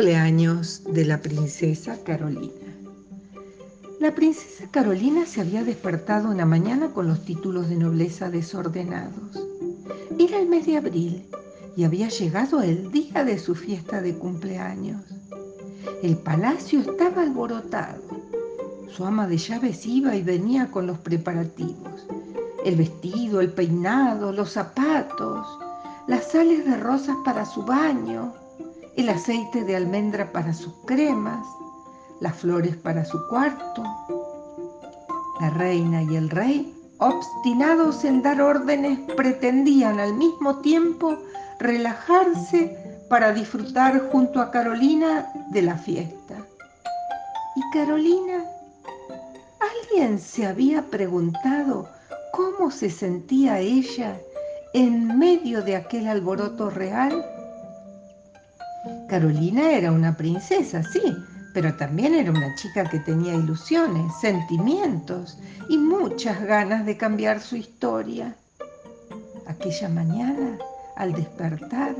Cumpleaños de la princesa Carolina. La princesa Carolina se había despertado una mañana con los títulos de nobleza desordenados. Era el mes de abril y había llegado el día de su fiesta de cumpleaños. El palacio estaba alborotado. Su ama de llaves iba y venía con los preparativos. El vestido, el peinado, los zapatos, las sales de rosas para su baño, el aceite de almendra para sus cremas, las flores para su cuarto. La reina y el rey, obstinados en dar órdenes, pretendían al mismo tiempo relajarse para disfrutar junto a Carolina de la fiesta. ¿Y Carolina? ¿Alguien se había preguntado cómo se sentía ella en medio de aquel alboroto real? Carolina era una princesa, sí, pero también era una chica que tenía ilusiones, sentimientos y muchas ganas de cambiar su historia. Aquella mañana, al despertar,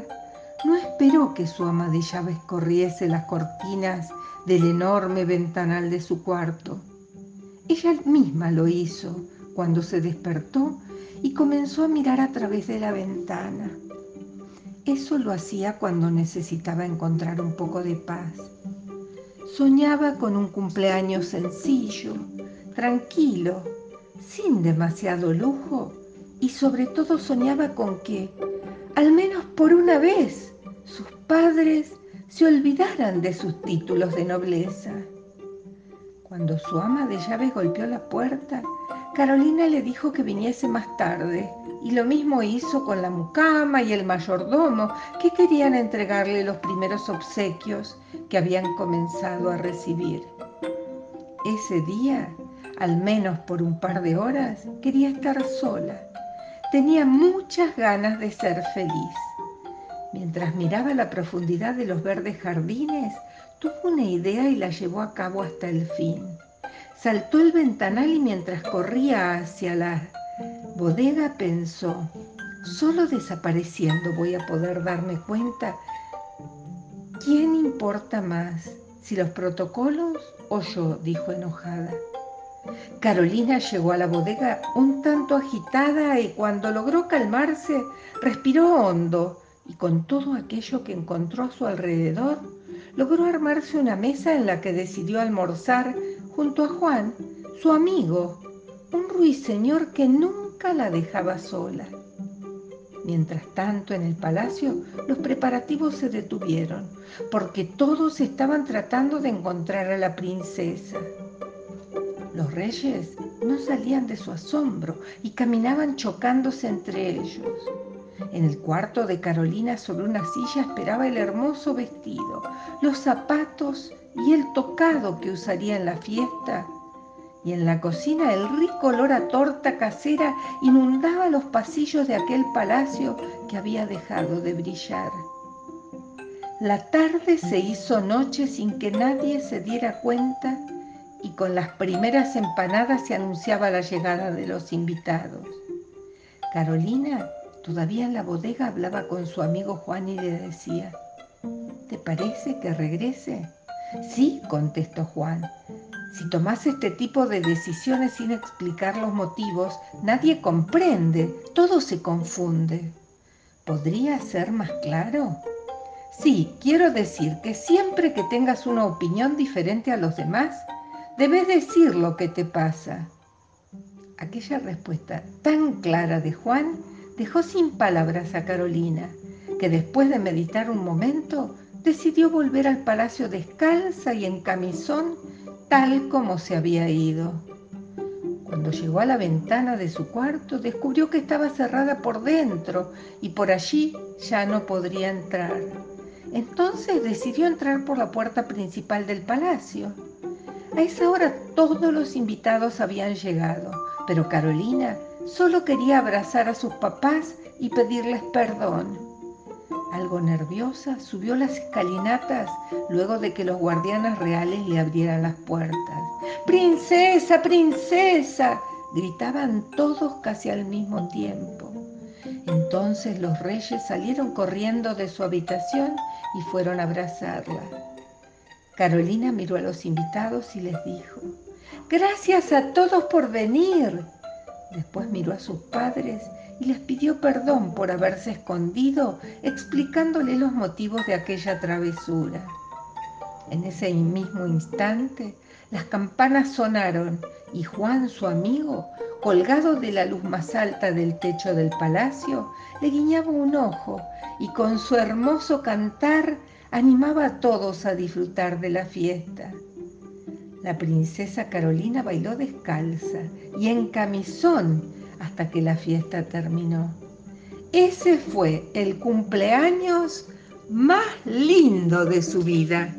no esperó que su ama de llaves corriese las cortinas del enorme ventanal de su cuarto. Ella misma lo hizo cuando se despertó y comenzó a mirar a través de la ventana. Eso lo hacía cuando necesitaba encontrar un poco de paz. Soñaba con un cumpleaños sencillo, tranquilo, sin demasiado lujo y sobre todo soñaba con que, al menos por una vez, sus padres se olvidaran de sus títulos de nobleza. Cuando su ama de llaves golpeó la puerta, Carolina le dijo que viniese más tarde y lo mismo hizo con la mucama y el mayordomo que querían entregarle los primeros obsequios que habían comenzado a recibir. Ese día, al menos por un par de horas, quería estar sola. Tenía muchas ganas de ser feliz. Mientras miraba la profundidad de los verdes jardines, tuvo una idea y la llevó a cabo hasta el fin. Saltó el ventanal y mientras corría hacia la bodega pensó, solo desapareciendo voy a poder darme cuenta quién importa más, si los protocolos o yo, dijo enojada. Carolina llegó a la bodega un tanto agitada y cuando logró calmarse, respiró hondo y con todo aquello que encontró a su alrededor, logró armarse una mesa en la que decidió almorzar junto a Juan, su amigo, un ruiseñor que nunca la dejaba sola. Mientras tanto, en el palacio, los preparativos se detuvieron, porque todos estaban tratando de encontrar a la princesa. Los reyes no salían de su asombro y caminaban chocándose entre ellos. En el cuarto de Carolina sobre una silla esperaba el hermoso vestido, los zapatos y el tocado que usaría en la fiesta. Y en la cocina el rico olor a torta casera inundaba los pasillos de aquel palacio que había dejado de brillar. La tarde se hizo noche sin que nadie se diera cuenta y con las primeras empanadas se anunciaba la llegada de los invitados. Carolina, todavía en la bodega, hablaba con su amigo Juan y le decía, ¿te parece que regrese? Sí, contestó Juan. Si tomas este tipo de decisiones sin explicar los motivos, nadie comprende, todo se confunde. ¿Podría ser más claro? Sí, quiero decir que siempre que tengas una opinión diferente a los demás, debes decir lo que te pasa. Aquella respuesta tan clara de Juan dejó sin palabras a Carolina, que después de meditar un momento decidió volver al palacio descalza y en camisón, tal como se había ido. Cuando llegó a la ventana de su cuarto, descubrió que estaba cerrada por dentro y por allí ya no podría entrar. Entonces decidió entrar por la puerta principal del palacio. A esa hora todos los invitados habían llegado, pero Carolina solo quería abrazar a sus papás y pedirles perdón. Algo nerviosa, subió las escalinatas luego de que los guardianes reales le abrieran las puertas. ¡Princesa, princesa! gritaban todos casi al mismo tiempo. Entonces los reyes salieron corriendo de su habitación y fueron a abrazarla. Carolina miró a los invitados y les dijo, gracias a todos por venir. Después miró a sus padres y les pidió perdón por haberse escondido explicándole los motivos de aquella travesura. En ese mismo instante las campanas sonaron y Juan, su amigo, colgado de la luz más alta del techo del palacio, le guiñaba un ojo y con su hermoso cantar animaba a todos a disfrutar de la fiesta. La princesa Carolina bailó descalza y en camisón hasta que la fiesta terminó. Ese fue el cumpleaños más lindo de su vida.